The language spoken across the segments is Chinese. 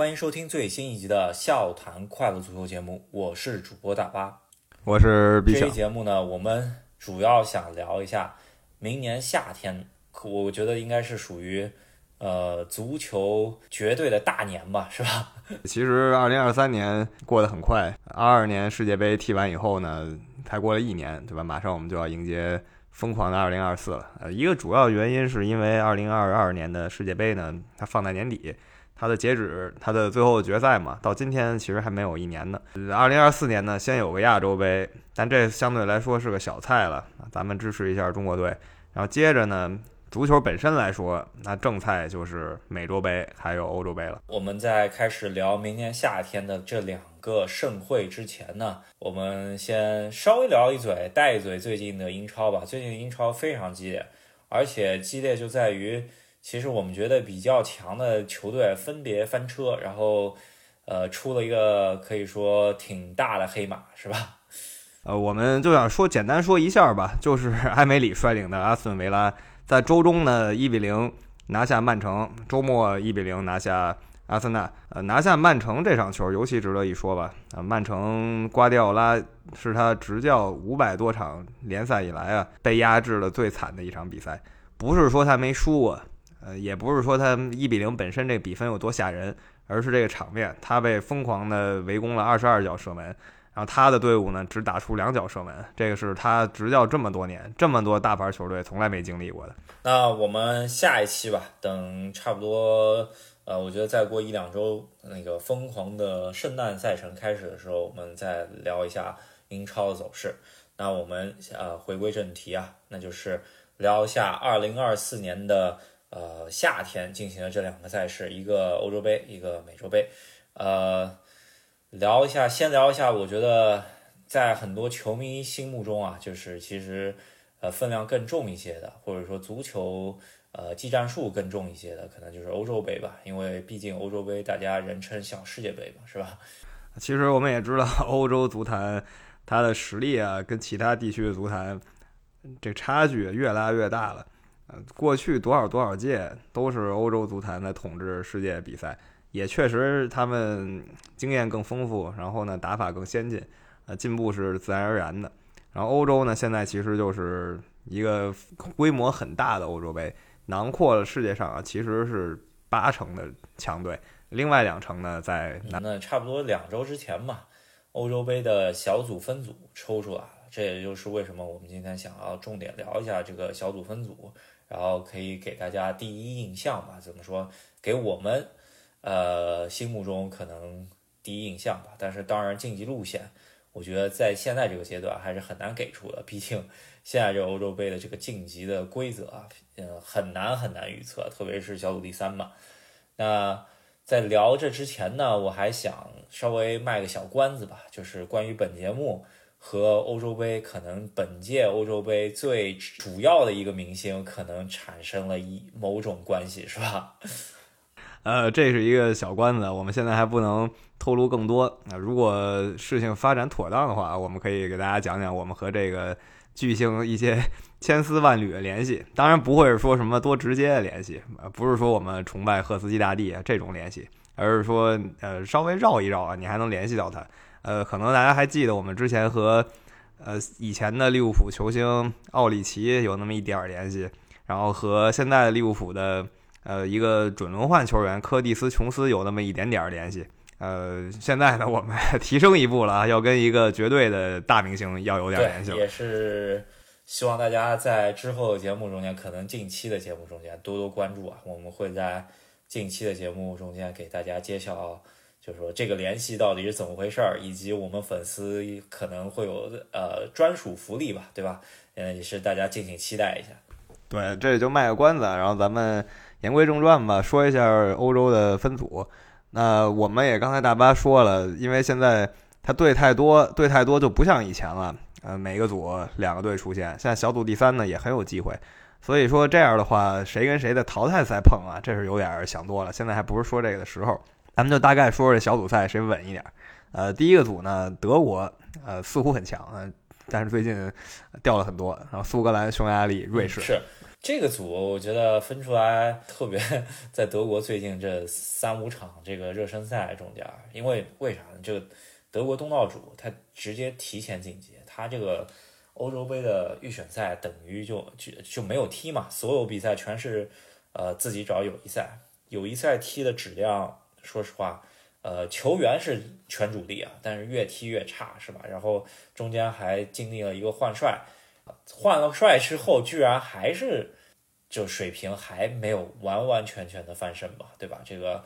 欢迎收听最新一集的《笑谈快乐足球》节目，我是主播大巴，我是毕这期节目呢，我们主要想聊一下明年夏天，可我觉得应该是属于呃足球绝对的大年吧，是吧？其实二零二三年过得很快，二二年世界杯踢完以后呢，才过了一年，对吧？马上我们就要迎接疯狂的二零二四了。呃，一个主要原因是因为二零二二年的世界杯呢，它放在年底，它的截止，它的最后决赛嘛，到今天其实还没有一年呢。二零二四年呢，先有个亚洲杯，但这相对来说是个小菜了，咱们支持一下中国队。然后接着呢，足球本身来说，那正菜就是美洲杯还有欧洲杯了。我们在开始聊明年夏天的这两个盛会之前呢，我们先稍微聊一嘴，带一嘴最近的英超吧。最近英超非常激烈，而且激烈就在于，其实我们觉得比较强的球队分别翻车，然后呃出了一个可以说挺大的黑马，是吧？呃，我们就想说简单说一下吧，就是 埃梅里率领的阿斯顿维拉在周中呢一比零拿下曼城，周末一比零拿下阿森纳。呃，拿下曼城这场球尤其值得一说吧。啊、曼城瓜迪奥拉是他执教五百多场联赛以来啊被压制的最惨的一场比赛，不是说他没输过，呃，也不是说他一比零本身这比分有多吓人，而是这个场面，他被疯狂的围攻了二十二脚射门。然后他的队伍呢，只打出两脚射门，这个是他执教这么多年，这么多大牌球队从来没经历过的。那我们下一期吧，等差不多，呃，我觉得再过一两周，那个疯狂的圣诞赛程开始的时候，我们再聊一下英超的走势。那我们呃回归正题啊，那就是聊一下二零二四年的呃夏天进行的这两个赛事，一个欧洲杯，一个美洲杯，呃。聊一下，先聊一下，我觉得在很多球迷心目中啊，就是其实呃分量更重一些的，或者说足球呃技战术更重一些的，可能就是欧洲杯吧，因为毕竟欧洲杯大家人称小世界杯嘛，是吧？其实我们也知道，欧洲足坛它的实力啊，跟其他地区的足坛这差距越拉越大了。呃，过去多少多少届都是欧洲足坛在统治世界比赛。也确实，他们经验更丰富，然后呢，打法更先进，呃，进步是自然而然的。然后欧洲呢，现在其实就是一个规模很大的欧洲杯，囊括了世界上啊，其实是八成的强队，另外两成呢在南。那差不多两周之前吧，欧洲杯的小组分组抽出来了，这也就是为什么我们今天想要重点聊一下这个小组分组，然后可以给大家第一印象吧，怎么说，给我们。呃，心目中可能第一印象吧，但是当然晋级路线，我觉得在现在这个阶段还是很难给出的。毕竟现在这欧洲杯的这个晋级的规则啊，嗯，很难很难预测，特别是小组第三嘛。那在聊这之前呢，我还想稍微卖个小关子吧，就是关于本节目和欧洲杯，可能本届欧洲杯最主要的一个明星可能产生了一某种关系，是吧？呃，这是一个小关子，我们现在还不能透露更多。那如果事情发展妥当的话，我们可以给大家讲讲我们和这个巨星一些 千丝万缕的联系。当然不会是说什么多直接的联系，不是说我们崇拜赫斯基大帝这种联系，而是说呃稍微绕一绕啊，你还能联系到他。呃，可能大家还记得我们之前和呃以前的利物浦球星奥里奇有那么一点儿联系，然后和现在的利物浦的。呃，一个准轮换球员科蒂斯·琼斯有那么一点点儿联系。呃，现在呢，我们 提升一步了，要跟一个绝对的大明星要有点联系。也是希望大家在之后的节目中间，可能近期的节目中间多多关注啊。我们会在近期的节目中间给大家揭晓，就是说这个联系到底是怎么回事儿，以及我们粉丝可能会有呃专属福利吧，对吧？嗯，也是大家敬请期待一下。对，这也就卖个关子，然后咱们。言归正传吧，说一下欧洲的分组。那我们也刚才大巴说了，因为现在他队太多，队太多就不像以前了。呃，每个组两个队出现，现在小组第三呢也很有机会。所以说这样的话，谁跟谁的淘汰赛碰啊，这是有点想多了。现在还不是说这个的时候，咱们就大概说说这小组赛谁稳一点。呃，第一个组呢，德国，呃，似乎很强，呃，但是最近掉了很多。然后苏格兰、匈牙利、瑞士是这个组，我觉得分出来特别在德国最近这三五场这个热身赛中间，因为为啥呢？这个德国东道主他直接提前晋级，他这个欧洲杯的预选赛等于就就就没有踢嘛，所有比赛全是呃自己找友谊赛，友谊赛踢的质量，说实话。呃，球员是全主力啊，但是越踢越差，是吧？然后中间还经历了一个换帅，换了帅之后，居然还是就水平还没有完完全全的翻身吧，对吧？这个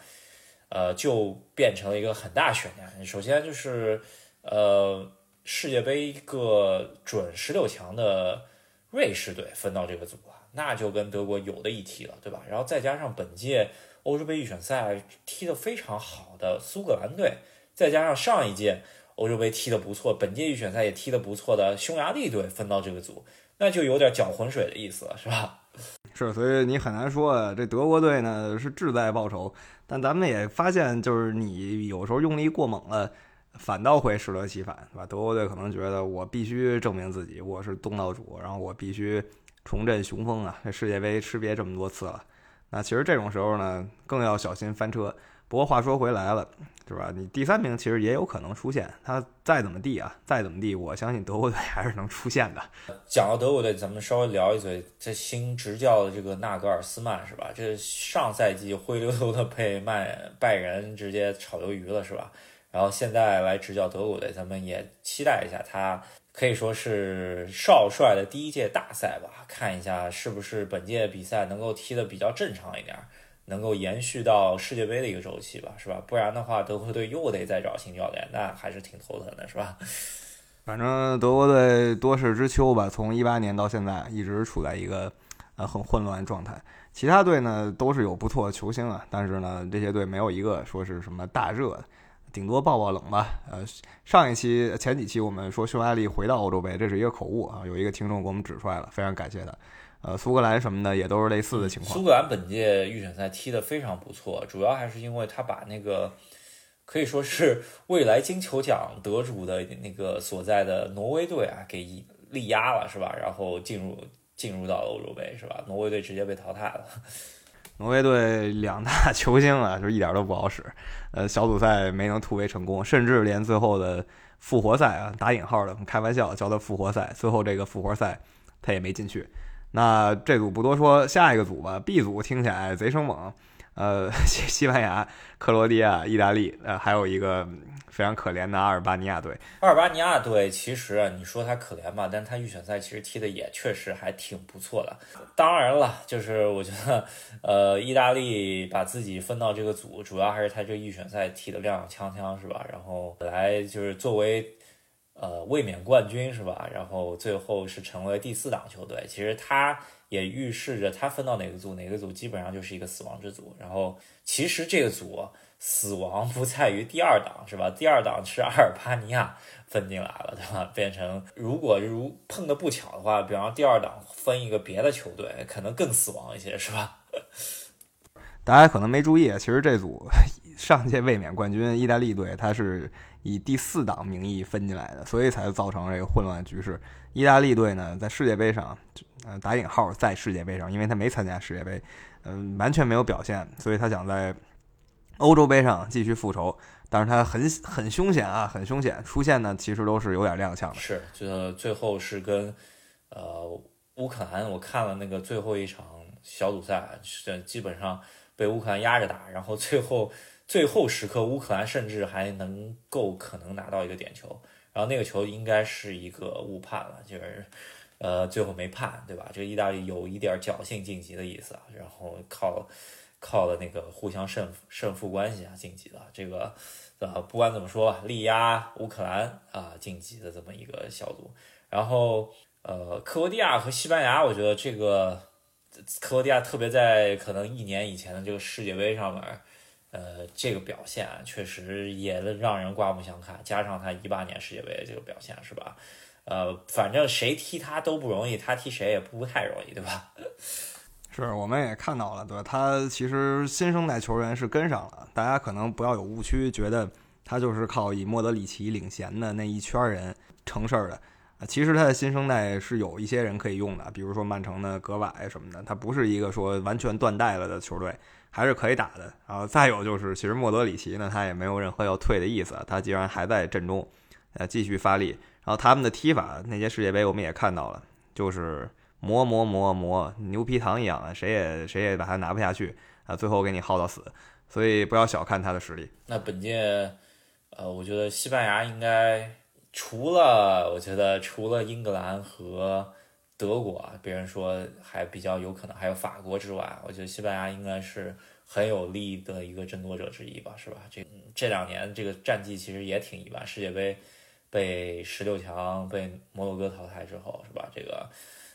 呃，就变成了一个很大悬念。首先就是呃，世界杯一个准十六强的瑞士队分到这个组了，那就跟德国有的一踢了，对吧？然后再加上本届。欧洲杯预选赛踢得非常好的苏格兰队，再加上上一届欧洲杯踢得不错，本届预选赛也踢得不错的匈牙利队分到这个组，那就有点搅浑水的意思了，是吧？是，所以你很难说这德国队呢是志在报仇，但咱们也发现，就是你有时候用力过猛了，反倒会适得其反，是吧？德国队可能觉得我必须证明自己，我是东道主，然后我必须重振雄风啊！这世界杯吃瘪这么多次了。那其实这种时候呢，更要小心翻车。不过话说回来了，是吧？你第三名其实也有可能出现。他再怎么地啊，再怎么地，我相信德国队还是能出现的。讲到德国队，咱们稍微聊一嘴，这新执教的这个纳格尔斯曼是吧？这上赛季灰溜溜的被曼拜仁直接炒鱿鱼了是吧？然后现在来执教德国队，咱们也期待一下他。可以说是少帅的第一届大赛吧，看一下是不是本届比赛能够踢得比较正常一点，能够延续到世界杯的一个周期吧，是吧？不然的话，德国队又得再找新教练，那还是挺头疼的，是吧？反正德国队多事之秋吧，从一八年到现在一直处在一个呃很混乱状态。其他队呢都是有不错的球星啊，但是呢这些队没有一个说是什么大热。顶多爆爆冷吧。呃，上一期、前几期我们说匈牙利回到欧洲杯，这是一个口误啊。有一个听众给我们指出来了，非常感谢他。呃，苏格兰什么的也都是类似的情况。苏格兰本届预选赛踢得非常不错，主要还是因为他把那个可以说是未来金球奖得主的那个所在的挪威队啊给力压了，是吧？然后进入进入到欧洲杯，是吧？挪威队直接被淘汰了。挪威队两大 球星啊，就一点都不好使。呃，小组赛没能突围成功，甚至连最后的复活赛啊，打引号的，开玩笑叫他复活赛，最后这个复活赛他也没进去。那这组不多说，下一个组吧。B 组听起来贼生猛。呃，西西班牙、克罗地亚、意大利，呃，还有一个非常可怜的阿尔巴尼亚队。阿尔巴尼亚队其实你说他可怜吧，但他预选赛其实踢的也确实还挺不错的。当然了，就是我觉得，呃，意大利把自己分到这个组，主要还是他这预选赛踢的踉踉跄跄，是吧？然后本来就是作为呃卫冕冠军，是吧？然后最后是成为第四档球队。其实他。也预示着他分到哪个组，哪个组基本上就是一个死亡之组。然后其实这个组死亡不在于第二档，是吧？第二档是阿尔巴尼亚分进来了，对吧？变成如果如碰的不巧的话，比方第二档分一个别的球队，可能更死亡一些，是吧？大家可能没注意，其实这组 上届卫冕冠军意大利队，他是以第四档名义分进来的，所以才造成这个混乱局势。意大利队呢，在世界杯上。呃，打引号在世界杯上，因为他没参加世界杯，嗯，完全没有表现，所以他想在欧洲杯上继续复仇。但是他很很凶险啊，很凶险，出现呢其实都是有点踉跄的。是，就最后是跟呃乌克兰，我看了那个最后一场小组赛，是基本上被乌克兰压着打，然后最后 最后时刻乌克兰甚至还能够可能拿到一个点球，然后那个球应该是一个误判了，就是。呃，最后没判，对吧？这意大利有一点侥幸晋级的意思啊，然后靠靠了那个互相胜胜负关系啊晋级的。这个呃，不管怎么说，力压乌克兰啊晋级的这么一个小组。然后呃，克罗地亚和西班牙，我觉得这个克罗地亚特别在可能一年以前的这个世界杯上面，呃，这个表现确实也让人刮目相看。加上他一八年世界杯这个表现，是吧？呃，反正谁踢他都不容易，他踢谁也不太容易，对吧？是，我们也看到了，对？他其实新生代球员是跟上了，大家可能不要有误区，觉得他就是靠以莫德里奇领衔的那一圈人成事儿的。啊，其实他的新生代是有一些人可以用的，比如说曼城的格瓦什么的，他不是一个说完全断代了的球队，还是可以打的。然后再有就是，其实莫德里奇呢，他也没有任何要退的意思，他既然还在阵中，呃，继续发力。然后他们的踢法，那届世界杯我们也看到了，就是磨磨磨磨，牛皮糖一样，谁也谁也把他拿不下去啊，最后给你耗到死。所以不要小看他的实力。那本届，呃，我觉得西班牙应该。除了我觉得，除了英格兰和德国，别人说还比较有可能还有法国之外，我觉得西班牙应该是很有力的一个争夺者之一吧，是吧？这这两年这个战绩其实也挺一般，世界杯被十六强被摩洛哥淘汰之后，是吧？这个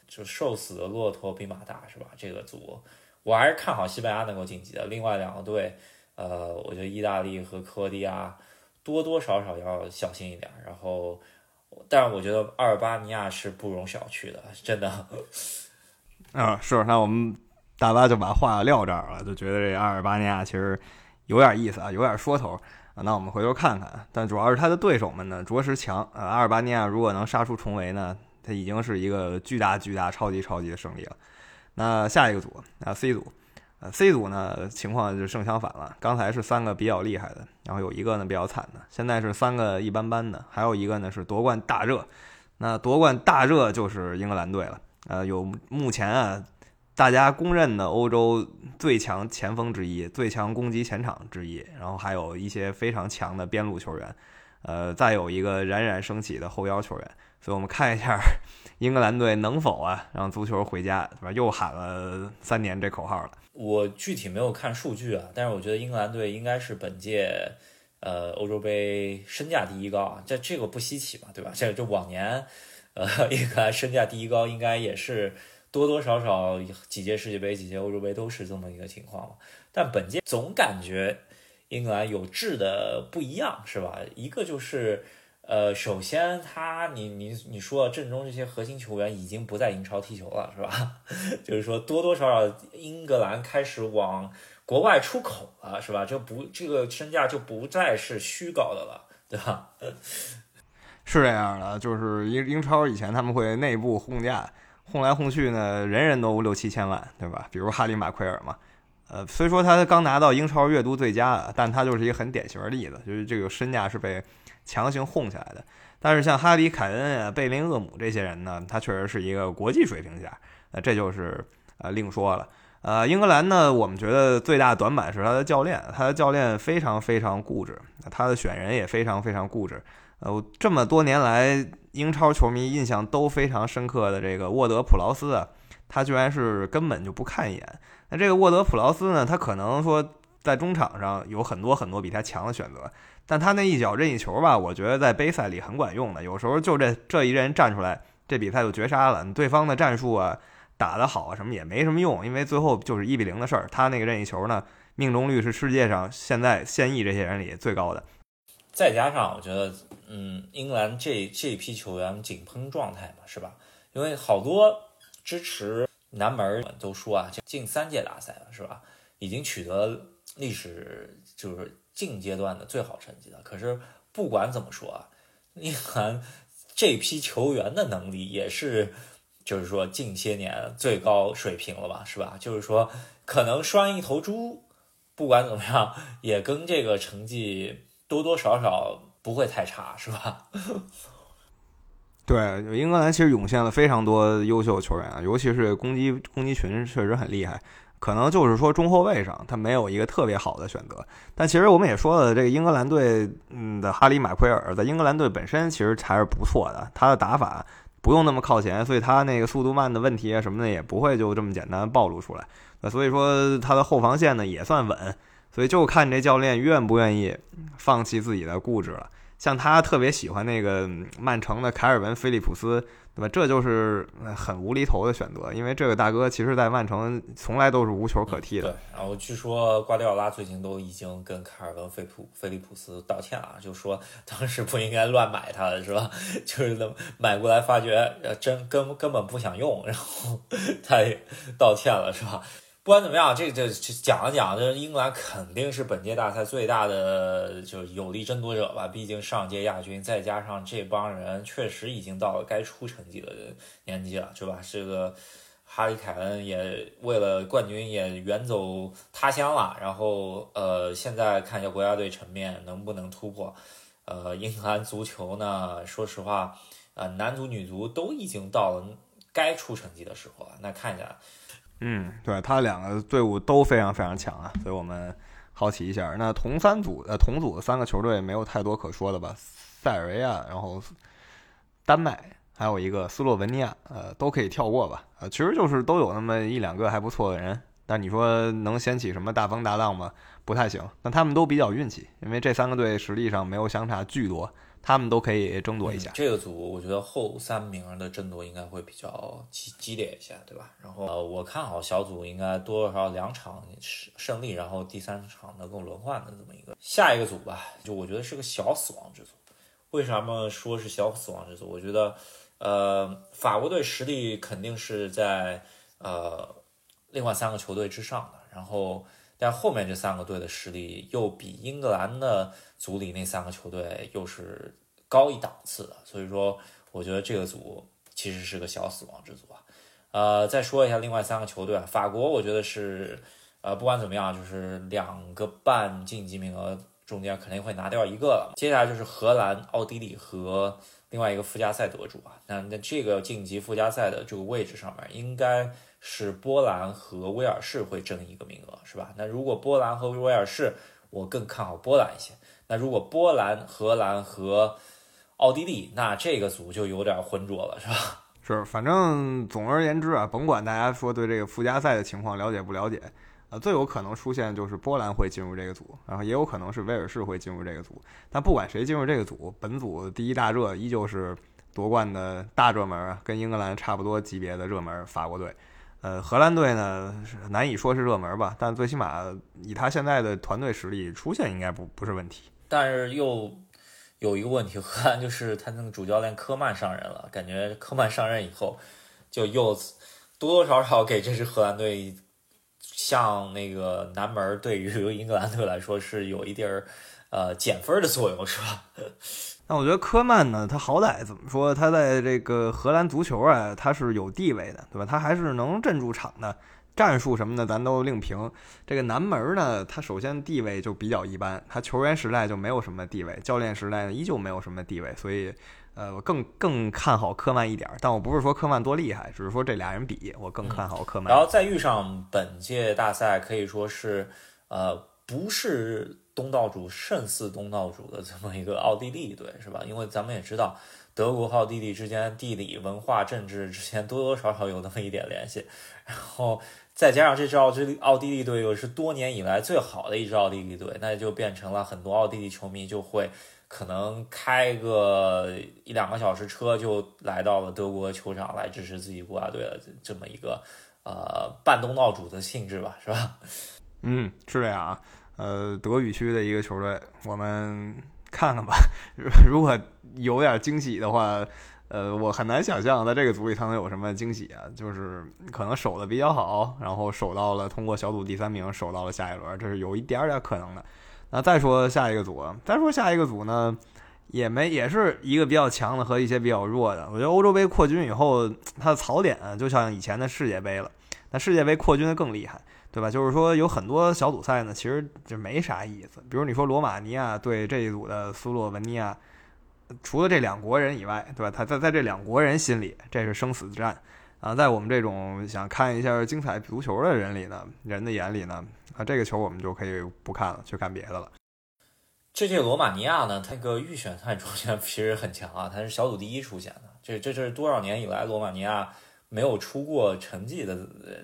就瘦死的骆驼比马大，是吧？这个组我还是看好西班牙能够晋级的。另外两个队，呃，我觉得意大利和克罗地亚。多多少少要小心一点，然后，但是我觉得阿尔巴尼亚是不容小觑的，真的。啊，是，那我们大巴就把话撂这儿了，就觉得这阿尔巴尼亚其实有点意思啊，有点说头。那我们回头看看，但主要是他的对手们呢，着实强啊。阿尔巴尼亚如果能杀出重围呢，他已经是一个巨大巨大、超级超级的胜利了。那下一个组啊，C 组。呃，C 组呢情况就正相反了。刚才是三个比较厉害的，然后有一个呢比较惨的，现在是三个一般般的，还有一个呢是夺冠大热。那夺冠大热就是英格兰队了。呃，有目前啊大家公认的欧洲最强前锋之一，最强攻击前场之一，然后还有一些非常强的边路球员。呃，再有一个冉冉升起的后腰球员。所以我们看一下英格兰队能否啊让足球回家，是吧？又喊了三年这口号了。我具体没有看数据啊，但是我觉得英格兰队应该是本届呃欧洲杯身价第一高啊，这这个不稀奇嘛，对吧？这这往年呃 英格兰身价第一高，应该也是多多少少几届世界杯、几届欧洲杯都是这么一个情况嘛。但本届总感觉英格兰有质的不一样，是吧？一个就是。呃，首先他，你你你说阵中这些核心球员已经不在英超踢球了，是吧？就是说多多少少英格兰开始往国外出口了，是吧？这不这个身价就不再是虚高的了，对吧？是这样的，就是英英超以前他们会内部轰价，轰来轰去呢，人人都六七千万，对吧？比如哈里马奎尔嘛，呃，虽说他刚拿到英超月度最佳，但他就是一个很典型的例子，就是这个身价是被。强行哄起来的，但是像哈迪凯恩啊、贝林厄姆这些人呢，他确实是一个国际水平下，那这就是呃另说了。呃，英格兰呢，我们觉得最大短板是他的教练，他的教练非常非常固执，他的选人也非常非常固执。呃，这么多年来，英超球迷印象都非常深刻的这个沃德普劳斯啊，他居然是根本就不看一眼。那这个沃德普劳斯呢，他可能说在中场上有很多很多比他强的选择。但他那一脚任意球吧，我觉得在杯赛里很管用的。有时候就这这一人站出来，这比赛就绝杀了。对方的战术啊，打得好啊，什么也没什么用，因为最后就是一比零的事儿。他那个任意球呢，命中率是世界上现在现役这些人里最高的。再加上我觉得，嗯，英格兰这这批球员井喷状态嘛，是吧？因为好多支持南门都说啊，近三届大赛了，是吧？已经取得历史就是。近阶段的最好成绩的，可是不管怎么说啊，英格兰这批球员的能力也是，就是说近些年最高水平了吧，是吧？就是说可能拴一头猪，不管怎么样，也跟这个成绩多多少少不会太差，是吧？对，英格兰其实涌现了非常多优秀球员啊，尤其是攻击攻击群确实很厉害。可能就是说中后卫上他没有一个特别好的选择，但其实我们也说了，这个英格兰队嗯的哈里马奎尔在英格兰队本身其实还是不错的，他的打法不用那么靠前，所以他那个速度慢的问题啊什么的也不会就这么简单暴露出来。那所以说他的后防线呢也算稳，所以就看这教练愿不愿意放弃自己的固执了。像他特别喜欢那个曼城的凯尔文·菲利普斯。对吧？这就是很无厘头的选择，因为这个大哥其实在曼城从来都是无球可踢的。对，然后据说瓜迪奥拉最近都已经跟凯尔文·菲普菲利普斯道歉了，就说 当时不应该乱买他的是吧？就是买过来发觉真根根本不想用，然后 他也道歉了是吧？不管怎么样，这这讲了讲，这英格兰肯定是本届大赛最大的就是有力争夺者吧。毕竟上届亚军，再加上这帮人确实已经到了该出成绩的年纪了，是吧？这个哈里凯恩也为了冠军也远走他乡了。然后呃，现在看一下国家队层面能不能突破。呃，英格兰足球呢，说实话，呃，男足女足都已经到了该出成绩的时候了。那看一下。嗯，对他两个队伍都非常非常强啊，所以我们好奇一下。那同三组呃同组的三个球队没有太多可说的吧？塞尔维亚，然后丹麦，还有一个斯洛文尼亚，呃，都可以跳过吧？呃，其实就是都有那么一两个还不错的人，但你说能掀起什么大风大浪吗？不太行。那他们都比较运气，因为这三个队实力上没有相差巨多。他们都可以争夺一下这个组，我觉得后三名的争夺应该会比较激激烈一些，对吧？然后呃，我看好小组应该多多少少两场胜胜利，然后第三场能够轮换的这么一个下一个组吧。就我觉得是个小死亡之组。为什么说是小死亡之组？我觉得呃，法国队实力肯定是在呃另外三个球队之上的，然后但后面这三个队的实力又比英格兰的。组里那三个球队又是高一档次的，所以说我觉得这个组其实是个小死亡之组啊。呃，再说一下另外三个球队啊，法国我觉得是呃不管怎么样，就是两个半晋级名额中间肯定会拿掉一个了。接下来就是荷兰、奥地利和另外一个附加赛得主啊。那那这个晋级附加赛的这个位置上面，应该是波兰和威尔士会争一个名额，是吧？那如果波兰和威尔士，我更看好波兰一些。那如果波兰、荷兰和奥地利，那这个组就有点浑浊了，是吧？是，反正总而言之啊，甭管大家说对这个附加赛的情况了解不了解，啊，最有可能出现就是波兰会进入这个组，然后也有可能是威尔士会进入这个组。但不管谁进入这个组，本组第一大热依旧是夺冠的大热门啊，跟英格兰差不多级别的热门法国队。呃，荷兰队呢难以说是热门吧，但最起码以他现在的团队实力，出现应该不不是问题。但是又有一个问题，荷兰就是他那个主教练科曼上任了，感觉科曼上任以后，就又多多少少给这支荷兰队，像那个南门对于英格兰队来说是有一点儿呃减分的作用，是吧？那我觉得科曼呢，他好歹怎么说，他在这个荷兰足球啊，他是有地位的，对吧？他还是能镇住场的。战术什么的，咱都另评。这个南门呢，他首先地位就比较一般，他球员时代就没有什么地位，教练时代呢依旧没有什么地位，所以，呃，我更更看好科曼一点。但我不是说科曼多厉害，只是说这俩人比，我更看好科曼。然后再遇上本届大赛可以说是，呃，不是东道主胜似东道主的这么一个奥地利队，是吧？因为咱们也知道，德国和奥地利之间地理、文化、政治之间多多少少有那么一点联系，然后。再加上这支奥地利奥地利队又是多年以来最好的一支奥地利队，那就变成了很多奥地利球迷就会可能开个一两个小时车就来到了德国球场来支持自己国家队的这么一个呃半东道主的性质吧，是吧？嗯，是这样啊。呃，德语区的一个球队，我们看看吧。如果有点惊喜的话。呃，我很难想象在这个组里他能有什么惊喜啊，就是可能守的比较好，然后守到了通过小组第三名，守到了下一轮，这是有一点点可能的。那再说下一个组，再说下一个组呢，也没也是一个比较强的和一些比较弱的。我觉得欧洲杯扩军以后，它的槽点就像以前的世界杯了，那世界杯扩军的更厉害，对吧？就是说有很多小组赛呢，其实就没啥意思。比如你说罗马尼亚对这一组的斯洛文尼亚。除了这两国人以外，对吧？他在在这两国人心里，这是生死之战啊！在我们这种想看一下精彩足球的人里呢，人的眼里呢，啊，这个球我们就可以不看了，去看别的了。这届罗马尼亚呢，它个预选赛出现其实很强啊，它是小组第一出现的，这这这是多少年以来罗马尼亚。没有出过成绩的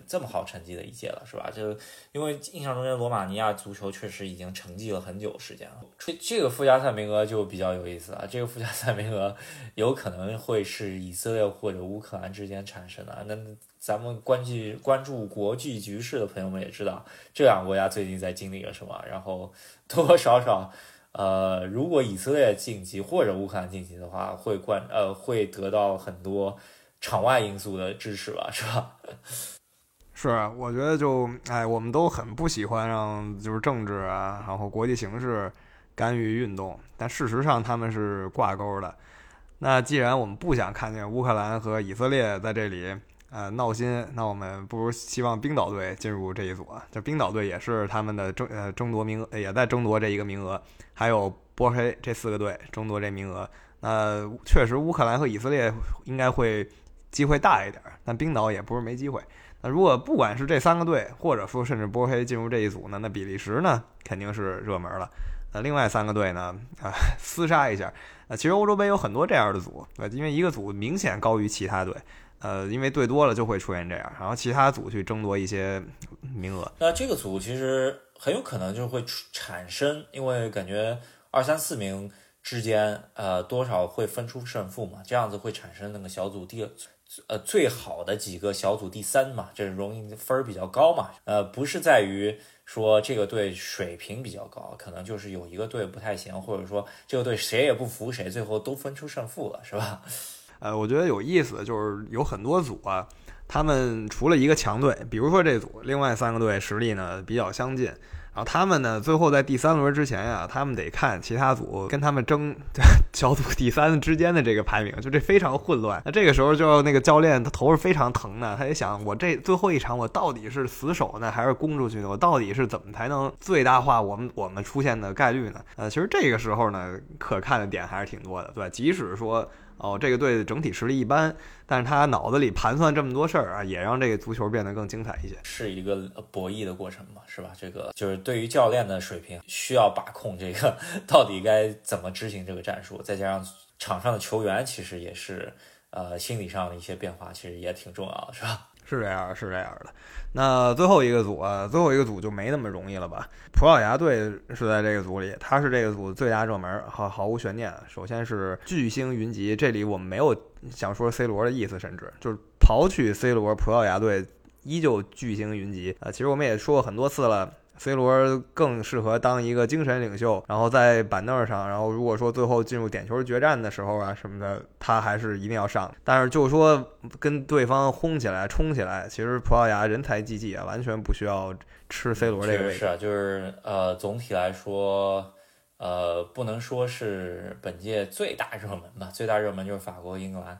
这么好成绩的一届了，是吧？就因为印象中间罗马尼亚足球确实已经沉寂了很久时间了。这这个附加赛名额就比较有意思啊，这个附加赛名额有可能会是以色列或者乌克兰之间产生的。那咱们关注关注国际局势的朋友们也知道，这两个国家最近在经历了什么。然后多多少少，呃，如果以色列晋级或者乌克兰晋级的话，会关呃会得到很多。场外因素的支持吧，是吧？是，我觉得就哎，我们都很不喜欢让就是政治啊，然后国际形势干预运动，但事实上他们是挂钩的。那既然我们不想看见乌克兰和以色列在这里呃闹心，那我们不如希望冰岛队进入这一组啊。这冰岛队也是他们的争呃争夺名额，也在争夺这一个名额，还有波黑这四个队争夺这名额。那确实乌克兰和以色列应该会机会大一点，但冰岛也不是没机会。那如果不管是这三个队，或者说甚至波黑进入这一组呢，那比利时呢肯定是热门了。那另外三个队呢 啊厮杀一下。啊，其实欧洲杯有很多这样的组，呃，因为一个组明显高于其他队，呃，因为队多了就会出现这样，然后其他组去争夺一些名额。那这个组其实很有可能就会产生，因为感觉二三四名之间，呃，多少会分出胜负嘛，这样子会产生那个小组第。呃，最好的几个小组第三嘛，这容易分儿比较高嘛。呃，不是在于说这个队水平比较高，可能就是有一个队不太行，或者说这个队谁也不服谁，最后都分出胜负了，是吧？呃，我觉得有意思就是有很多组啊，他们除了一个强队，比如说这组，另外三个队实力呢比较相近。然后他们呢，最后在第三轮之前呀，他们得看其他组跟他们争 小组第三之间的这个排名，就这非常混乱。那这个时候就那个教练他头是非常疼的，他也想我这最后一场我到底是死守呢，还是攻出去呢？我到底是怎么才能最大化我们我们出现的概率呢？呃，其实这个时候呢，可看的点还是挺多的，对吧即使说。哦，这个队的整体实力一般，但是他脑子里盘算这么多事儿啊，也让这个足球变得更精彩一些。是一个博弈的过程嘛，是吧？这个就是对于教练的水平需要把控，这个到底该怎么执行这个战术，再加上场上的球员其实也是，呃，心理上的一些变化，其实也挺重要的，是吧？是这样，是这样的。那最后一个组啊，最后一个组就没那么容易了吧？葡萄牙队是在这个组里，他是这个组最大热门，毫毫无悬念。首先是巨星云集，这里我们没有想说 C 罗的意思，甚至就是刨去 C 罗，葡萄牙队依旧巨星云集啊。其实我们也说过很多次了。C 罗更适合当一个精神领袖，然后在板凳上，然后如果说最后进入点球决战的时候啊什么的，他还是一定要上。但是就说跟对方轰起来、冲起来，其实葡萄牙人才济济啊，完全不需要吃 C 罗这个位置。是啊，就是呃，总体来说，呃，不能说是本届最大热门吧，最大热门就是法国、英格兰。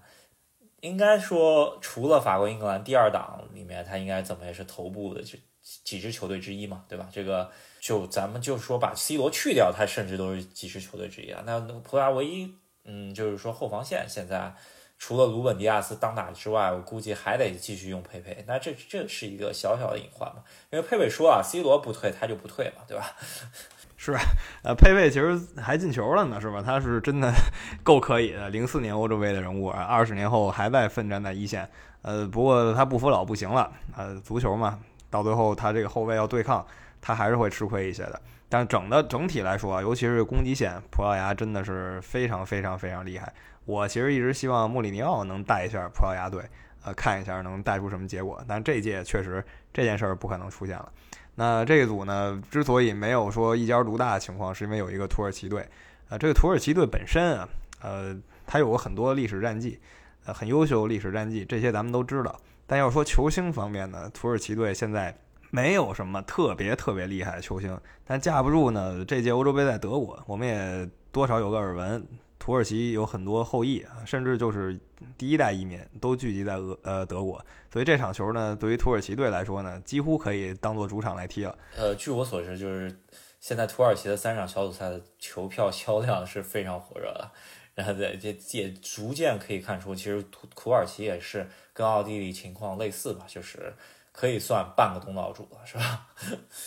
应该说，除了法国、英格兰第二档里面，他应该怎么也是头部的就。几支球队之一嘛，对吧？这个就咱们就说把 C 罗去掉，他甚至都是几支球队之一啊。那葡萄牙唯一，嗯，就是说后防线现在除了鲁本迪亚斯当打之外，我估计还得继续用佩佩。那这这是一个小小的隐患嘛？因为佩佩说啊，C 罗不退他就不退嘛，对吧？是啊，呃，佩佩其实还进球了呢，是吧？他是真的 够可以的，零四年欧洲杯的人物啊，二十年后还在奋战在一线。呃，不过他不服老不行了，呃，足球嘛。到最后，他这个后卫要对抗，他还是会吃亏一些的。但整的整体来说啊，尤其是攻击线，葡萄牙真的是非常非常非常厉害。我其实一直希望穆里尼奥能带一下葡萄牙队，呃，看一下能带出什么结果。但这届确实这件事儿不可能出现了。那这一组呢，之所以没有说一家独大的情况，是因为有一个土耳其队。呃，这个土耳其队本身啊，呃，它有很多历史战绩，呃，很优秀历史战绩，这些咱们都知道。但要说球星方面呢，土耳其队现在没有什么特别特别厉害的球星。但架不住呢，这届欧洲杯在德国，我们也多少有个耳闻，土耳其有很多后裔啊，甚至就是第一代移民都聚集在俄呃德国。所以这场球呢，对于土耳其队来说呢，几乎可以当做主场来踢了。呃，据我所知，就是现在土耳其的三场小组赛的球票销量是非常火热的。然后在这也逐渐可以看出，其实土土耳其也是跟奥地利情况类似吧，就是可以算半个东道主了，是吧？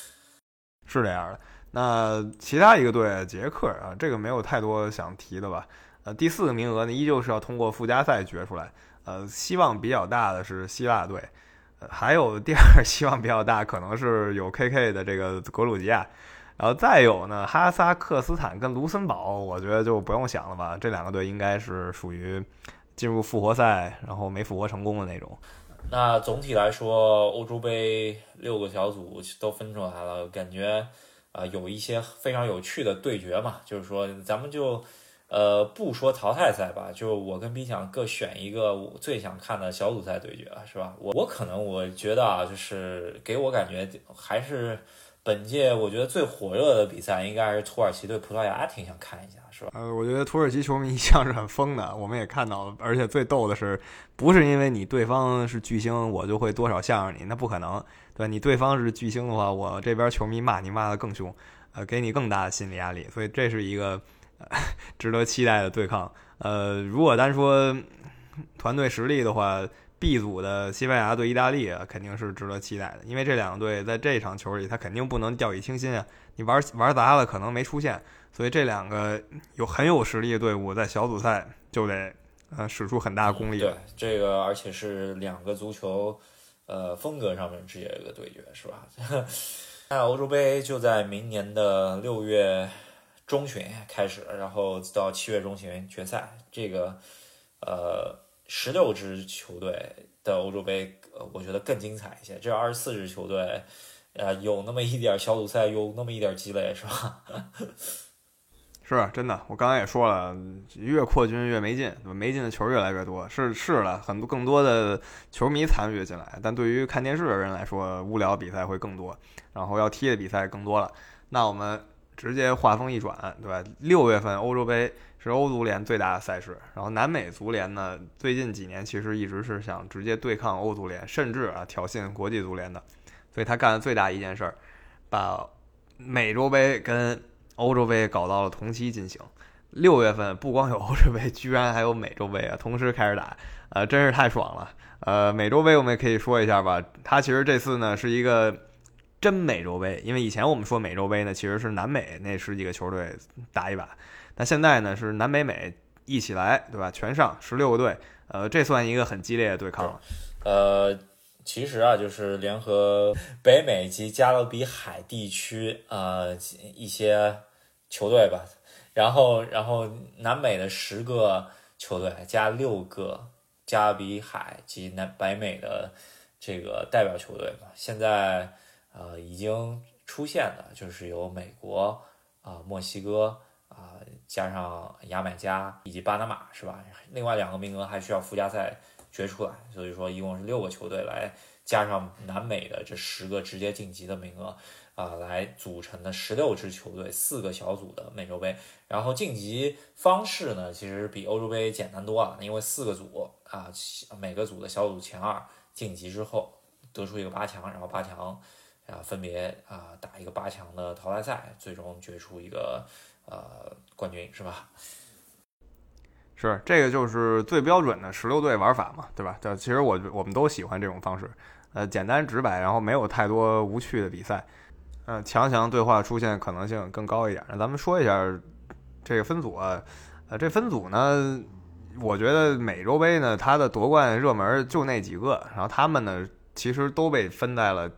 是这样的。那其他一个队捷克啊，这个没有太多想提的吧？呃，第四个名额呢，依旧是要通过附加赛决出来。呃，希望比较大的是希腊队，还有第二希望比较大，可能是有 KK 的这个格鲁吉亚。然后再有呢，哈萨克斯坦跟卢森堡，我觉得就不用想了吧。这两个队应该是属于进入复活赛，然后没复活成功的那种。那总体来说，欧洲杯六个小组都分出来了，感觉啊有一些非常有趣的对决嘛。就是说，咱们就呃，不说淘汰赛吧，就我跟冰想各选一个我最想看的小组赛对决，是吧？我我可能我觉得啊，就是给我感觉还是本届我觉得最火热的比赛应该是土耳其对葡萄牙，挺想看一下，是吧？呃，我觉得土耳其球迷一向是很疯的，我们也看到了，而且最逗的是，不是因为你对方是巨星，我就会多少向着你，那不可能，对你对方是巨星的话，我这边球迷骂你骂的更凶，呃，给你更大的心理压力，所以这是一个。值得期待的对抗。呃，如果单说团队实力的话，B 组的西班牙对意大利啊，肯定是值得期待的。因为这两个队在这场球里，他肯定不能掉以轻心啊。你玩玩砸了，可能没出现。所以这两个有很有实力的队伍，在小组赛就得呃使出很大功力。对，这个而且是两个足球呃风格上面直接一个对决，是吧？那欧洲杯就在明年的六月。中旬开始，然后到七月中旬决赛，这个呃十六支球队的欧洲杯，呃，我觉得更精彩一些。这二十四支球队，呃，有那么一点小组赛，有那么一点积累，是吧？是，真的。我刚才也说了，越扩军越没劲，没劲的球越来越多。是是了，很多更多的球迷参与进来，但对于看电视的人来说，无聊比赛会更多，然后要踢的比赛更多了。那我们。直接话锋一转，对吧？六月份欧洲杯是欧足联最大的赛事，然后南美足联呢，最近几年其实一直是想直接对抗欧足联，甚至啊挑衅国际足联的，所以他干的最大一件事儿，把美洲杯跟欧洲杯搞到了同期进行。六月份不光有欧洲杯，居然还有美洲杯啊，同时开始打，呃，真是太爽了。呃，美洲杯我们也可以说一下吧，它其实这次呢是一个。真美洲杯，因为以前我们说美洲杯呢，其实是南美那十几个球队打一把，但现在呢是南北美一起来，对吧？全上十六个队，呃，这算一个很激烈的对抗了。呃，其实啊，就是联合北美及加勒比海地区呃一些球队吧，然后然后南美的十个球队加六个加勒比海及南北美的这个代表球队嘛，现在。呃，已经出现的，就是有美国啊、墨西哥，加上牙买加以及巴拿马，是吧？另外两个名额还需要附加赛决出来，所以说一共是六个球队来加上南美的这十个直接晋级的名额啊，来组成的十六支球队，四个小组的美洲杯。然后晋级方式呢，其实比欧洲杯简单多了，因为四个组啊，每个组的小组前二晋级之后，得出一个八强，然后八强。啊，分别啊打一个八强的淘汰赛，最终决出一个呃冠军，是吧？是，这个就是最标准的十六队玩法嘛，对吧？这其实我我们都喜欢这种方式，呃，简单直白，然后没有太多无趣的比赛，呃，强强对话出现可能性更高一点。那咱们说一下这个分组啊，呃，这分组呢，我觉得美洲杯呢，它的夺冠热门就那几个，然后他们呢，其实都被分在了。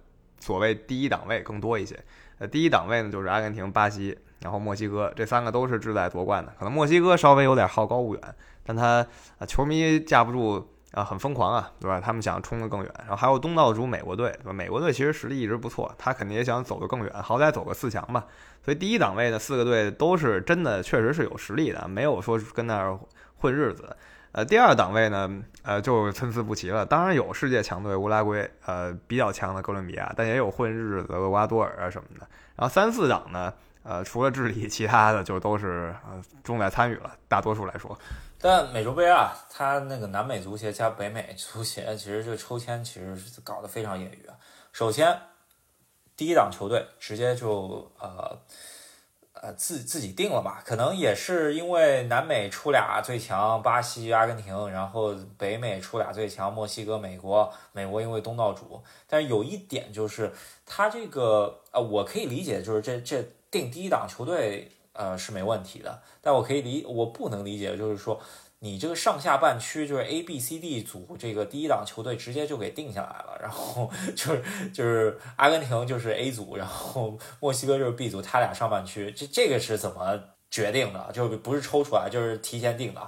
所谓第一档位更多一些，呃，第一档位呢就是阿根廷、巴西，然后墨西哥，这三个都是志在夺冠的。可能墨西哥稍微有点好高骛远，但他啊球迷架不住啊，很疯狂啊，对吧？他们想冲得更远。然后还有东道主美国队，对吧？美国队其实实力一直不错，他肯定也想走得更远，好歹走个四强吧。所以第一档位的四个队都是真的，确实是有实力的，没有说跟那儿混日子。呃，第二档位呢，呃，就参差不齐了。当然有世界强队乌拉圭，呃，比较强的哥伦比亚，但也有混日子的厄瓜多尔啊什么的。然后三四档呢，呃，除了智利，其他的就都是呃重在参与了。大多数来说，但美洲杯啊，它那个南美足协加北美足协，其实这抽签其实是搞得非常业余。首先，第一档球队直接就呃。呃，自自己定了吧，可能也是因为南美出俩最强，巴西、阿根廷，然后北美出俩最强，墨西哥、美国。美国因为东道主，但是有一点就是，他这个呃，我可以理解，就是这这定第一档球队呃是没问题的，但我可以理，我不能理解，就是说。你这个上下半区就是 A、B、C、D 组，这个第一档球队直接就给定下来了，然后 就是就是阿根廷就是 A 组，然后墨西哥就是 B 组，他俩上半区，这这个是怎么决定的，就不是抽出来，就是提前定的，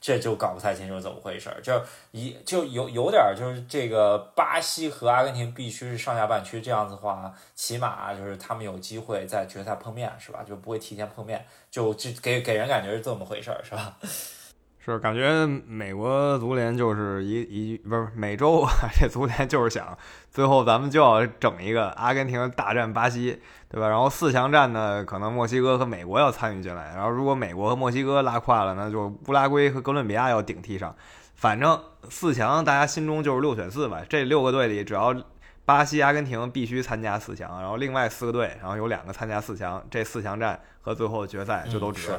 这就搞不太清楚怎么回事。就一就有有点就是这个巴西和阿根廷必须是上下半区这样子的话，起码就是他们有机会在决赛碰面，是吧？就不会提前碰面，就就给给人感觉是这么回事，是吧？是感觉美国足联就是一一不是美洲这足联就是想最后咱们就要整一个阿根廷大战巴西，对吧？然后四强战呢，可能墨西哥和美国要参与进来，然后如果美国和墨西哥拉胯了，那就乌拉圭和哥伦比亚要顶替上。反正四强大家心中就是六选四吧，这六个队里只要巴西、阿根廷必须参加四强，然后另外四个队，然后有两个参加四强，这四强战和最后决赛就都值。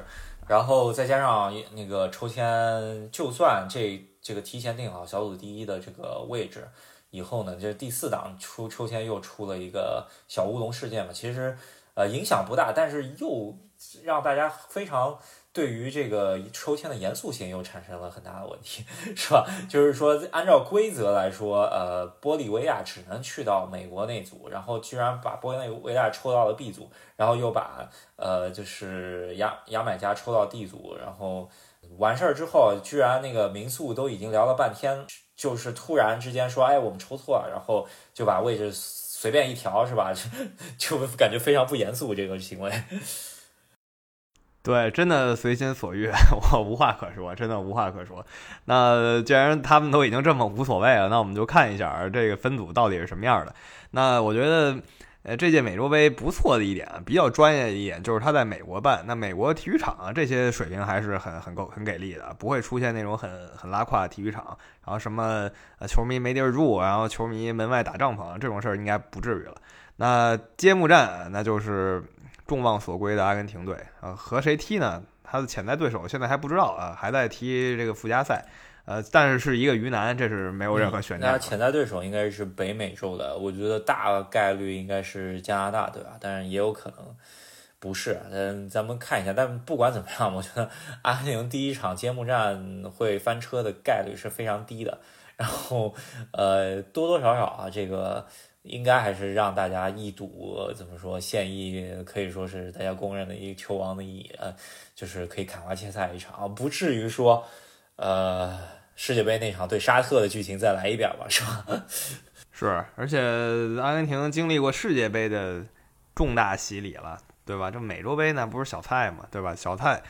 然后再加上那个抽签，就算这这个提前定好小组第一的这个位置，以后呢，这第四档出抽签又出了一个小乌龙事件嘛，其实呃影响不大，但是又让大家非常。对于这个抽签的严肃性又产生了很大的问题，是吧？就是说，按照规则来说，呃，玻利维亚只能去到美国那组，然后居然把玻利维亚抽到了 B 组，然后又把呃，就是牙牙买加抽到 D 组，然后完事儿之后，居然那个民宿都已经聊了半天，就是突然之间说，哎，我们抽错了，然后就把位置随便一调，是吧？就感觉非常不严肃这个行为。对，真的随心所欲，我无话可说，真的无话可说。那既然他们都已经这么无所谓了，那我们就看一下这个分组到底是什么样的。那我觉得，呃，这届美洲杯不错的一点，比较专业的一点，就是他在美国办。那美国体育场啊，这些水平还是很很够很给力的，不会出现那种很很拉胯的体育场，然后什么球迷没地儿住，然后球迷门外打帐篷这种事儿应该不至于了。那揭幕战，那就是。众望所归的阿根廷队啊，和谁踢呢？他的潜在对手现在还不知道啊，还在踢这个附加赛，呃，但是是一个鱼腩，这是没有任何悬念。那潜在对手应该是北美洲的，我觉得大概率应该是加拿大，对吧？但是也有可能不是，嗯，咱们看一下。但不管怎么样，我觉得阿根廷第一场揭幕战会翻车的概率是非常低的。然后，呃，多多少少啊，这个。应该还是让大家一睹怎么说现役，可以说是大家公认的一个球王的一呃，就是可以砍瓜切菜一场，不至于说，呃，世界杯那场对沙特的剧情再来一遍吧，是吧？是，而且阿根廷经历过世界杯的重大洗礼了，对吧？这美洲杯那不是小菜嘛，对吧？小菜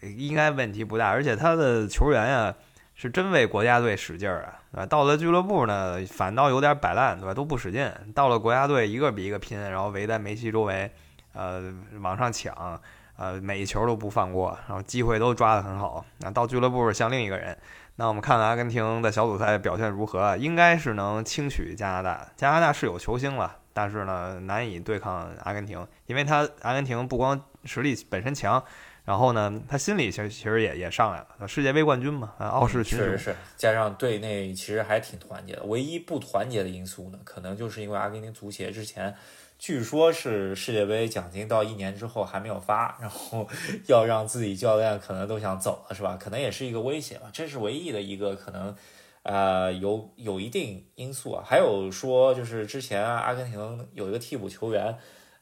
应该问题不大，而且他的球员呀。是真为国家队使劲儿啊，对吧？到了俱乐部呢，反倒有点摆烂，对吧？都不使劲。到了国家队，一个比一个拼，然后围在梅西周围，呃，往上抢，呃，每一球都不放过，然后机会都抓得很好。那到俱乐部像另一个人。那我们看阿根廷的小组赛表现如何？应该是能轻取加拿大。加拿大是有球星了，但是呢，难以对抗阿根廷，因为他阿根廷不光实力本身强。然后呢，他心里其实其实也也上来了，世界杯冠军嘛，傲视群雄。确实是，加上队内其实还挺团结的。唯一不团结的因素呢，可能就是因为阿根廷足协之前，据说是世界杯奖金到一年之后还没有发，然后 要让自己教练可能都想走了，是吧？可能也是一个威胁吧。这是唯一的一个可能，呃，有有一定因素啊。还有说，就是之前阿根廷有一个替补球员。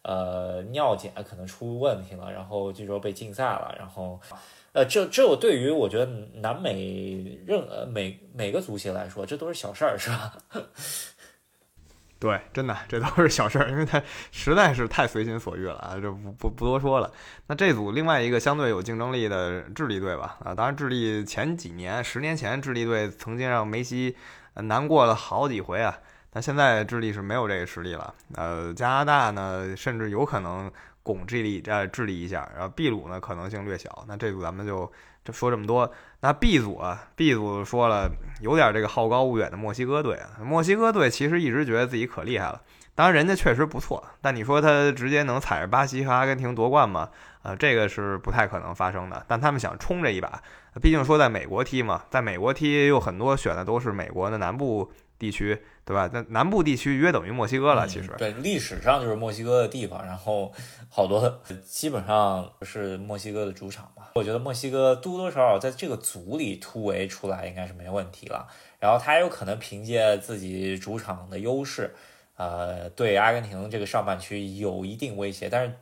呃，尿检可能出问题了，然后据说被禁赛了，然后，呃，这这我对于我觉得南美任呃每每个足协来说，这都是小事儿，是吧？对，真的这都是小事儿，因为他实在是太随心所欲了啊，就不不不多说了。那这组另外一个相对有竞争力的智利队吧，啊，当然智利前几年十年前智利队曾经让梅西难过了好几回啊。那现在智利是没有这个实力了，呃，加拿大呢，甚至有可能拱智利，呃，智利一下，然后秘鲁呢可能性略小。那这组咱们就就说这么多。那 B 组啊，B 组说了有点这个好高骛远的墨西哥队啊，墨西哥队其实一直觉得自己可厉害了，当然人家确实不错，但你说他直接能踩着巴西和阿根廷夺冠吗？呃，这个是不太可能发生的。但他们想冲这一把，毕竟说在美国踢嘛，在美国踢有很多选的都是美国的南部。地区对吧？那南部地区约等于墨西哥了，其实对历史上就是墨西哥的地方，然后好多基本上是墨西哥的主场吧。我觉得墨西哥多多少少在这个组里突围出来应该是没问题了。然后他有可能凭借自己主场的优势，呃，对阿根廷这个上半区有一定威胁。但是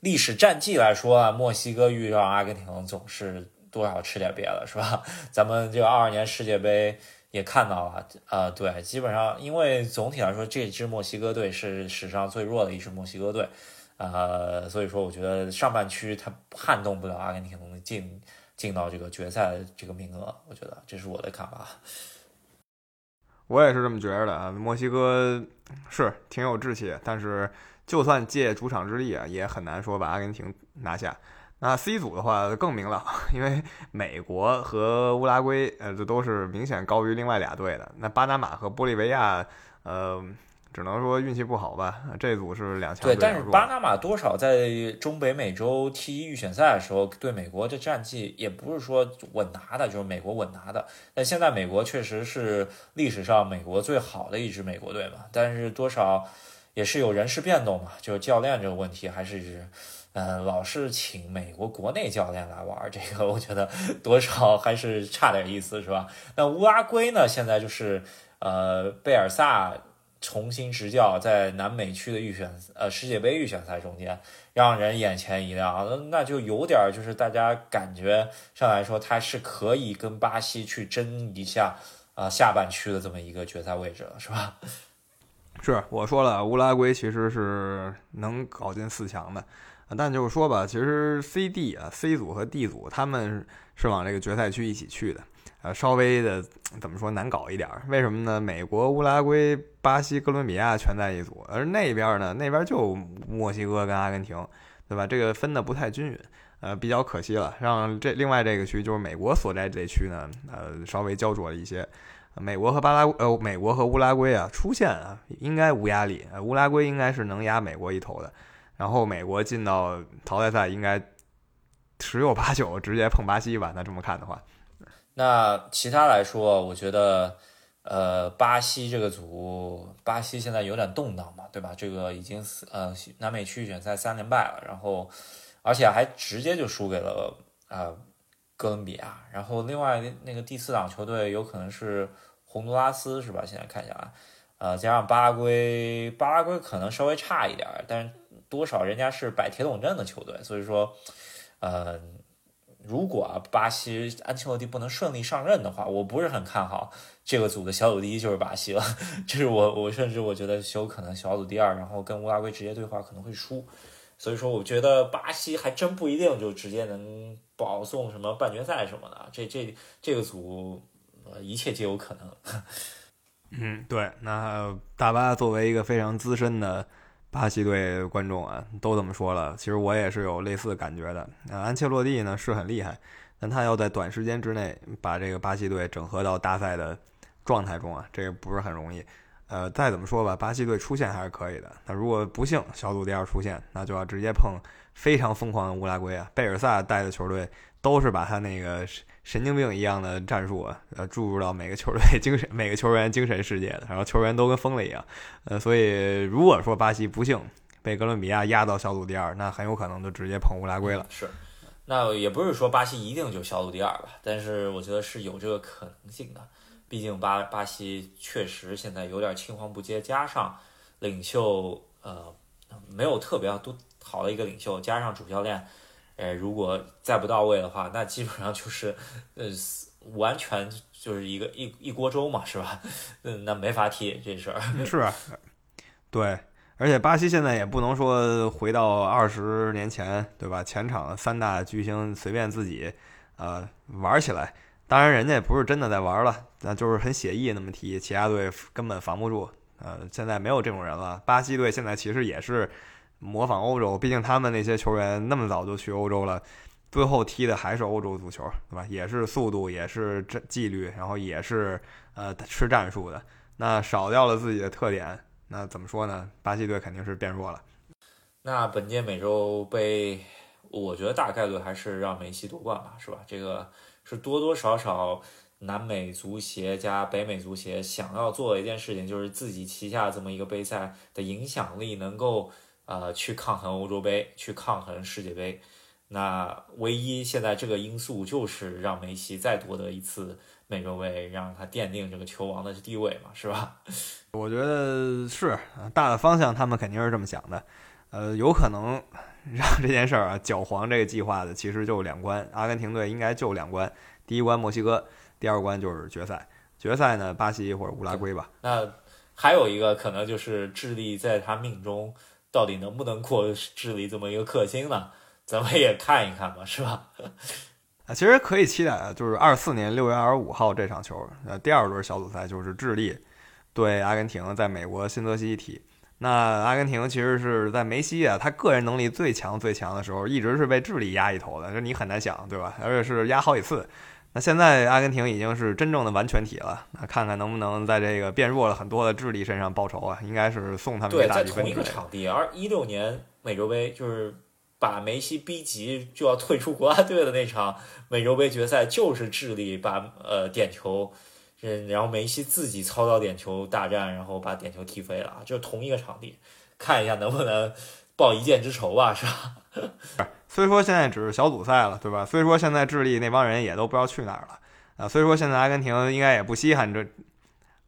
历史战绩来说啊，墨西哥遇上阿根廷总是多少吃点瘪了，是吧？咱们这个二二年世界杯也看到了，呃，对，基本上因为总体来说，这支墨西哥队是史上最弱的一支墨西哥队，呃，所以说我觉得上半区他撼动不了阿根廷能进进到这个决赛这个名额，我觉得这是我的看法。我也是这么觉得的啊，墨西哥是挺有志气，但是就算借主场之力啊，也很难说把阿根廷拿下。那 C 组的话更明朗，因为美国和乌拉圭，呃，这都是明显高于另外俩队的。那巴拿马和玻利维亚，呃。只能说运气不好吧，这组是两强对，但是巴拿马多少在中北美洲踢预选赛的时候，对美国的战绩也不是说稳拿的，就是美国稳拿的。但现在美国确实是历史上美国最好的一支美国队嘛，但是多少也是有人事变动嘛，就是教练这个问题还是，嗯，老是请美国国内教练来玩，这个我觉得 多少还是差点意思，是吧？那乌拉圭呢，现在就是呃贝尔萨。重新执教在南美区的预选呃世界杯预选赛中间，让人眼前一亮，那就有点就是大家感觉上来说，他是可以跟巴西去争一下啊下半区的这么一个决赛位置了，是吧？是我说了，乌拉圭其实是能搞进四强的，但就是说吧，其实 C、D 啊 C 组和 D 组他们是往这个决赛区一起去的。呃，稍微的怎么说难搞一点儿？为什么呢？美国、乌拉圭、巴西、哥伦比亚全在一组，而那边呢，那边就墨西哥跟阿根廷，对吧？这个分的不太均匀，呃，比较可惜了。让这另外这个区就是美国所在这区呢，呃，稍微焦灼了一些。美国和巴拉呃，美国和乌拉圭啊，出线啊，应该无压力。乌拉圭应该是能压美国一头的，然后美国进到淘汰赛应该十有八九直接碰巴西吧？那这么看的话。那其他来说，我觉得，呃，巴西这个组，巴西现在有点动荡嘛，对吧？这个已经呃南美区域选赛三连败了，然后而且还直接就输给了啊哥伦比亚，然后另外那个第四档球队有可能是洪都拉斯，是吧？现在看一下来，呃，加上巴拉圭，巴拉圭可能稍微差一点，但是多少人家是摆铁桶阵的球队，所以说，呃。如果啊，巴西安切洛蒂不能顺利上任的话，我不是很看好这个组的小组第一就是巴西了。这是我我甚至我觉得有可能小组第二，然后跟乌拉圭直接对话可能会输。所以说，我觉得巴西还真不一定就直接能保送什么半决赛什么的。这这这个组，呃，一切皆有可能。嗯，对。那大巴作为一个非常资深的。巴西队观众啊，都这么说了。其实我也是有类似的感觉的。那安切洛蒂呢是很厉害，但他要在短时间之内把这个巴西队整合到大赛的状态中啊，这个不是很容易。呃，再怎么说吧，巴西队出线还是可以的。那如果不幸小组第二出线，那就要直接碰非常疯狂的乌拉圭啊。贝尔萨带的球队都是把他那个。神经病一样的战术啊，呃，注入到每个球队精神、每个球员精神世界的，然后球员都跟疯了一样，呃，所以如果说巴西不幸被哥伦比亚压到小组第二，那很有可能就直接捧乌拉圭了。是，那也不是说巴西一定就小组第二吧，但是我觉得是有这个可能性的，毕竟巴巴西确实现在有点青黄不接，加上领袖呃没有特别多好的一个领袖，加上主教练。呃，如果再不到位的话，那基本上就是，呃，完全就是一个一一锅粥嘛，是吧？嗯，那没法踢这事儿。是，对，而且巴西现在也不能说回到二十年前，对吧？前场三大巨星随便自己，呃，玩起来。当然，人家也不是真的在玩了，那就是很写意那么踢，其他队根本防不住。呃，现在没有这种人了。巴西队现在其实也是。模仿欧洲，毕竟他们那些球员那么早就去欧洲了，最后踢的还是欧洲足球，对吧？也是速度，也是这纪律，然后也是呃吃战术的。那少掉了自己的特点，那怎么说呢？巴西队肯定是变弱了。那本届美洲杯，我觉得大概率还是让梅西夺冠吧，是吧？这个是多多少少南美足协加北美足协想要做的一件事情，就是自己旗下这么一个杯赛的影响力能够。呃，去抗衡欧洲杯，去抗衡世界杯，那唯一现在这个因素就是让梅西再夺得一次美洲杯，让他奠定这个球王的地位嘛，是吧？我觉得是大的方向，他们肯定是这么想的。呃，有可能让这件事儿啊搅黄这个计划的，其实就两关，阿根廷队应该就两关，第一关墨西哥，第二关就是决赛。决赛呢，巴西或者乌拉圭吧。那还有一个可能就是智利在他命中到底能不能过智利这么一个克星呢？咱们也看一看吧，是吧？啊，其实可以期待啊，就是二四年六月二十五号这场球，呃，第二轮小组赛就是智利对阿根廷，在美国新泽西踢。那阿根廷其实是在梅西啊，他个人能力最强最强的时候，一直是被智利压一头的，这你很难想，对吧？而且是压好几次。那现在阿根廷已经是真正的完全体了，那看看能不能在这个变弱了很多的智利身上报仇啊？应该是送他们对，大在同一个场地，而一六年美洲杯就是把梅西逼急就要退出国家队的那场美洲杯决赛，就是智利把呃点球。嗯，然后梅西自己操刀点球大战，然后把点球踢飞了，就同一个场地，看一下能不能报一箭之仇吧，是吧？虽说现在只是小组赛了，对吧？虽说现在智利那帮人也都不知道去哪儿了啊。虽说现在阿根廷应该也不稀罕这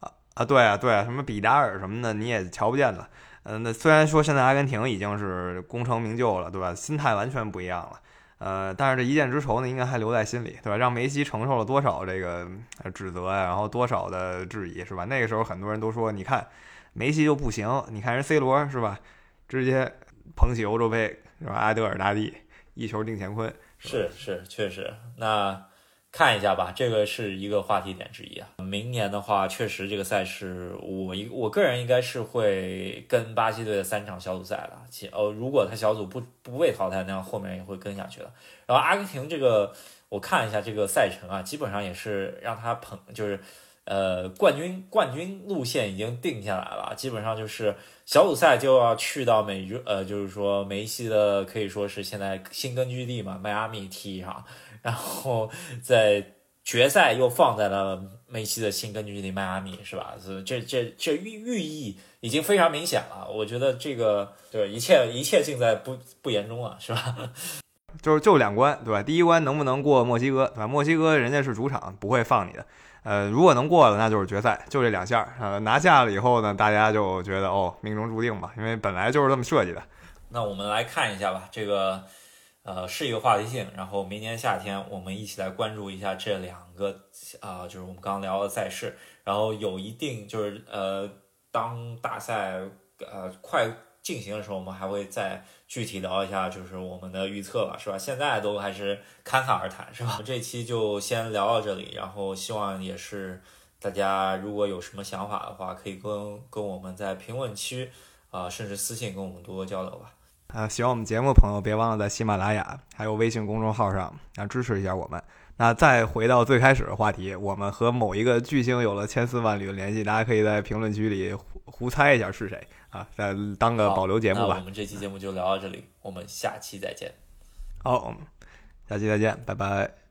啊啊，对啊对啊，什么比达尔什么的你也瞧不见了。嗯，那虽然说现在阿根廷已经是功成名就了，对吧？心态完全不一样了。呃，但是这一箭之仇呢，应该还留在心里，对吧？让梅西承受了多少这个指责呀，然后多少的质疑，是吧？那个时候很多人都说，你看梅西就不行，你看人 C 罗是吧？直接捧起欧洲杯，是吧？阿德尔大帝一球定乾坤，是是，确实那。看一下吧，这个是一个话题点之一啊。明年的话，确实这个赛事，我一我个人应该是会跟巴西队的三场小组赛了。其呃，如果他小组不不被淘汰，那样后面也会跟下去的。然后阿根廷这个，我看一下这个赛程啊，基本上也是让他捧，就是呃冠军冠军路线已经定下来了，基本上就是小组赛就要去到美呃，就是说梅西的可以说是现在新根据地嘛，迈阿密踢一场。然后在决赛又放在了梅西的新根据地迈阿密，是吧？这这这寓寓意已经非常明显了。我觉得这个对一切一切尽在不不言中啊，是吧？就是就两关，对吧？第一关能不能过墨西哥，对吧？墨西哥人家是主场，不会放你的。呃，如果能过了，那就是决赛，就这两项。呃，拿下了以后呢，大家就觉得哦，命中注定吧，因为本来就是这么设计的。那我们来看一下吧，这个。呃，是一个话题性。然后明年夏天，我们一起来关注一下这两个啊，就是我们刚刚聊的赛事。然后有一定就是呃，当大赛呃快进行的时候，我们还会再具体聊一下，就是我们的预测吧，是吧？现在都还是侃侃而谈，是吧？这期就先聊到这里。然后希望也是大家如果有什么想法的话，可以跟跟我们在评论区啊，甚至私信跟我们多多交流吧。啊，喜欢我们节目的朋友，别忘了在喜马拉雅还有微信公众号上啊支持一下我们。那再回到最开始的话题，我们和某一个巨星有了千丝万缕的联系，大家可以在评论区里胡胡猜一下是谁啊，再当个保留节目吧。我们这期节目就聊到这里，我们下期再见。好，下期再见，拜拜。